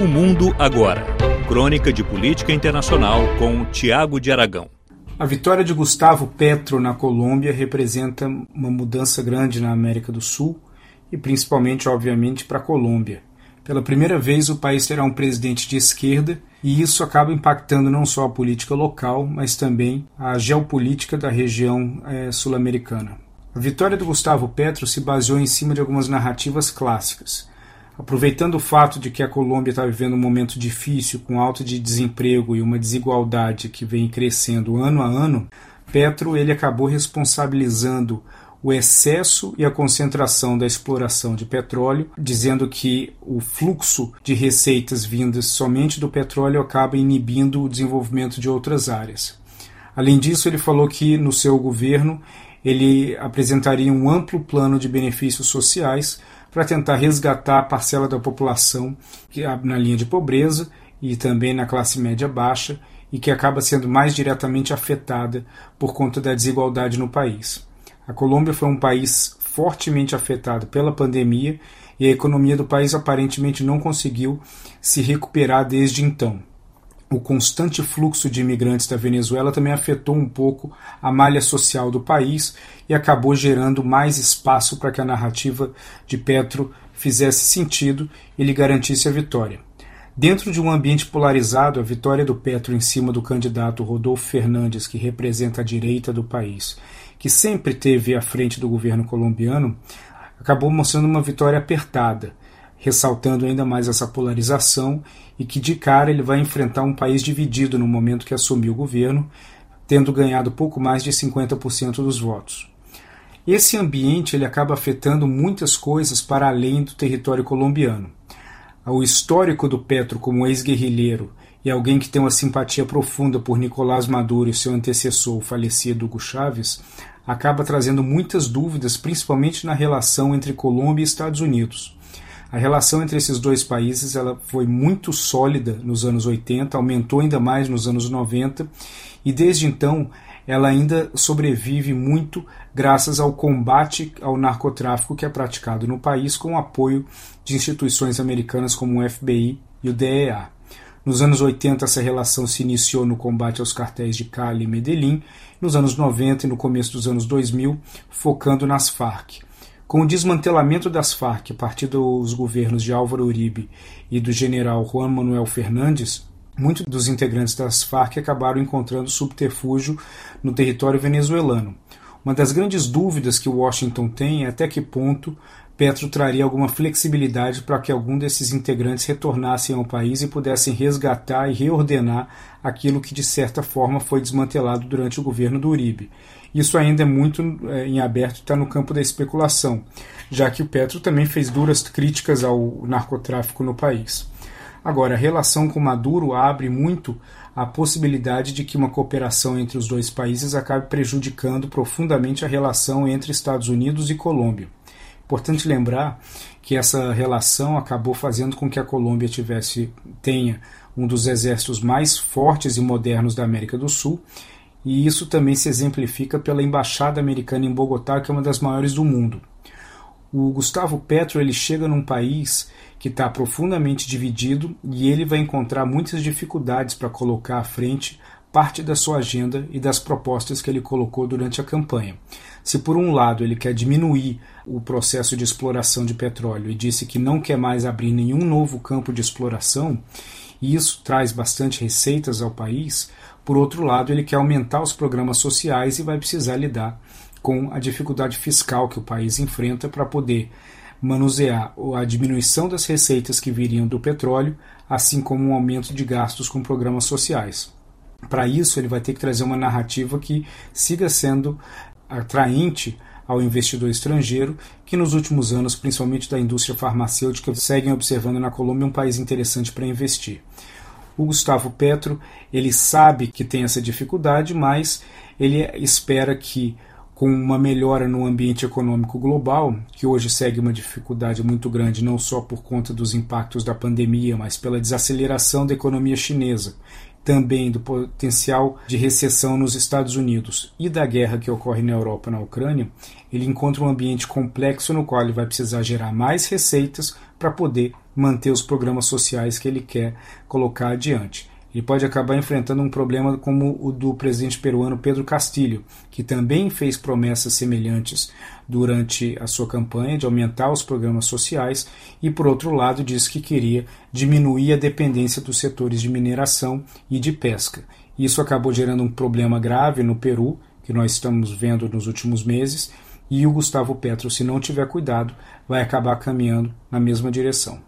O Mundo Agora. Crônica de Política Internacional com Tiago de Aragão. A vitória de Gustavo Petro na Colômbia representa uma mudança grande na América do Sul e principalmente, obviamente, para a Colômbia. Pela primeira vez, o país terá um presidente de esquerda e isso acaba impactando não só a política local, mas também a geopolítica da região é, sul-americana. A vitória do Gustavo Petro se baseou em cima de algumas narrativas clássicas. Aproveitando o fato de que a Colômbia está vivendo um momento difícil, com alta de desemprego e uma desigualdade que vem crescendo ano a ano, Petro ele acabou responsabilizando o excesso e a concentração da exploração de petróleo, dizendo que o fluxo de receitas vindas somente do petróleo acaba inibindo o desenvolvimento de outras áreas. Além disso, ele falou que no seu governo ele apresentaria um amplo plano de benefícios sociais para tentar resgatar a parcela da população que na linha de pobreza e também na classe média baixa e que acaba sendo mais diretamente afetada por conta da desigualdade no país. A Colômbia foi um país fortemente afetado pela pandemia e a economia do país aparentemente não conseguiu se recuperar desde então o constante fluxo de imigrantes da Venezuela também afetou um pouco a malha social do país e acabou gerando mais espaço para que a narrativa de Petro fizesse sentido e lhe garantisse a vitória. Dentro de um ambiente polarizado, a vitória do Petro em cima do candidato Rodolfo Fernandes, que representa a direita do país, que sempre teve à frente do governo colombiano, acabou mostrando uma vitória apertada, ressaltando ainda mais essa polarização e que de cara ele vai enfrentar um país dividido no momento que assumiu o governo, tendo ganhado pouco mais de 50% dos votos. Esse ambiente ele acaba afetando muitas coisas para além do território colombiano. O histórico do Petro como ex-guerrilheiro e alguém que tem uma simpatia profunda por Nicolás Maduro e seu antecessor, o falecido Hugo Chávez, acaba trazendo muitas dúvidas, principalmente na relação entre Colômbia e Estados Unidos. A relação entre esses dois países ela foi muito sólida nos anos 80, aumentou ainda mais nos anos 90 e desde então ela ainda sobrevive muito graças ao combate ao narcotráfico que é praticado no país com o apoio de instituições americanas como o FBI e o DEA. Nos anos 80, essa relação se iniciou no combate aos cartéis de Cali e Medellín, nos anos 90 e no começo dos anos 2000, focando nas Farc. Com o desmantelamento das Farc a partir dos governos de Álvaro Uribe e do general Juan Manuel Fernandes, muitos dos integrantes das Farc acabaram encontrando subterfúgio no território venezuelano. Uma das grandes dúvidas que Washington tem é até que ponto Petro traria alguma flexibilidade para que algum desses integrantes retornassem ao país e pudessem resgatar e reordenar aquilo que de certa forma foi desmantelado durante o governo do Uribe. Isso ainda é muito é, em aberto, está no campo da especulação, já que o Petro também fez duras críticas ao narcotráfico no país. Agora, a relação com Maduro abre muito a possibilidade de que uma cooperação entre os dois países acabe prejudicando profundamente a relação entre Estados Unidos e Colômbia. Importante lembrar que essa relação acabou fazendo com que a Colômbia tivesse tenha um dos exércitos mais fortes e modernos da América do Sul, e isso também se exemplifica pela embaixada americana em Bogotá, que é uma das maiores do mundo. O Gustavo Petro ele chega num país que está profundamente dividido e ele vai encontrar muitas dificuldades para colocar à frente parte da sua agenda e das propostas que ele colocou durante a campanha. Se por um lado ele quer diminuir o processo de exploração de petróleo e disse que não quer mais abrir nenhum novo campo de exploração, e isso traz bastante receitas ao país, por outro lado, ele quer aumentar os programas sociais e vai precisar lidar com a dificuldade fiscal que o país enfrenta para poder manusear a diminuição das receitas que viriam do petróleo, assim como um aumento de gastos com programas sociais. Para isso, ele vai ter que trazer uma narrativa que siga sendo atraente ao investidor estrangeiro, que nos últimos anos, principalmente da indústria farmacêutica, seguem observando na Colômbia um país interessante para investir. O Gustavo Petro, ele sabe que tem essa dificuldade, mas ele espera que com uma melhora no ambiente econômico global, que hoje segue uma dificuldade muito grande, não só por conta dos impactos da pandemia, mas pela desaceleração da economia chinesa, também do potencial de recessão nos Estados Unidos e da guerra que ocorre na Europa na Ucrânia, ele encontra um ambiente complexo no qual ele vai precisar gerar mais receitas para poder manter os programas sociais que ele quer colocar adiante. Ele pode acabar enfrentando um problema como o do presidente peruano Pedro Castilho, que também fez promessas semelhantes durante a sua campanha de aumentar os programas sociais e, por outro lado, disse que queria diminuir a dependência dos setores de mineração e de pesca. Isso acabou gerando um problema grave no Peru, que nós estamos vendo nos últimos meses, e o Gustavo Petro, se não tiver cuidado, vai acabar caminhando na mesma direção.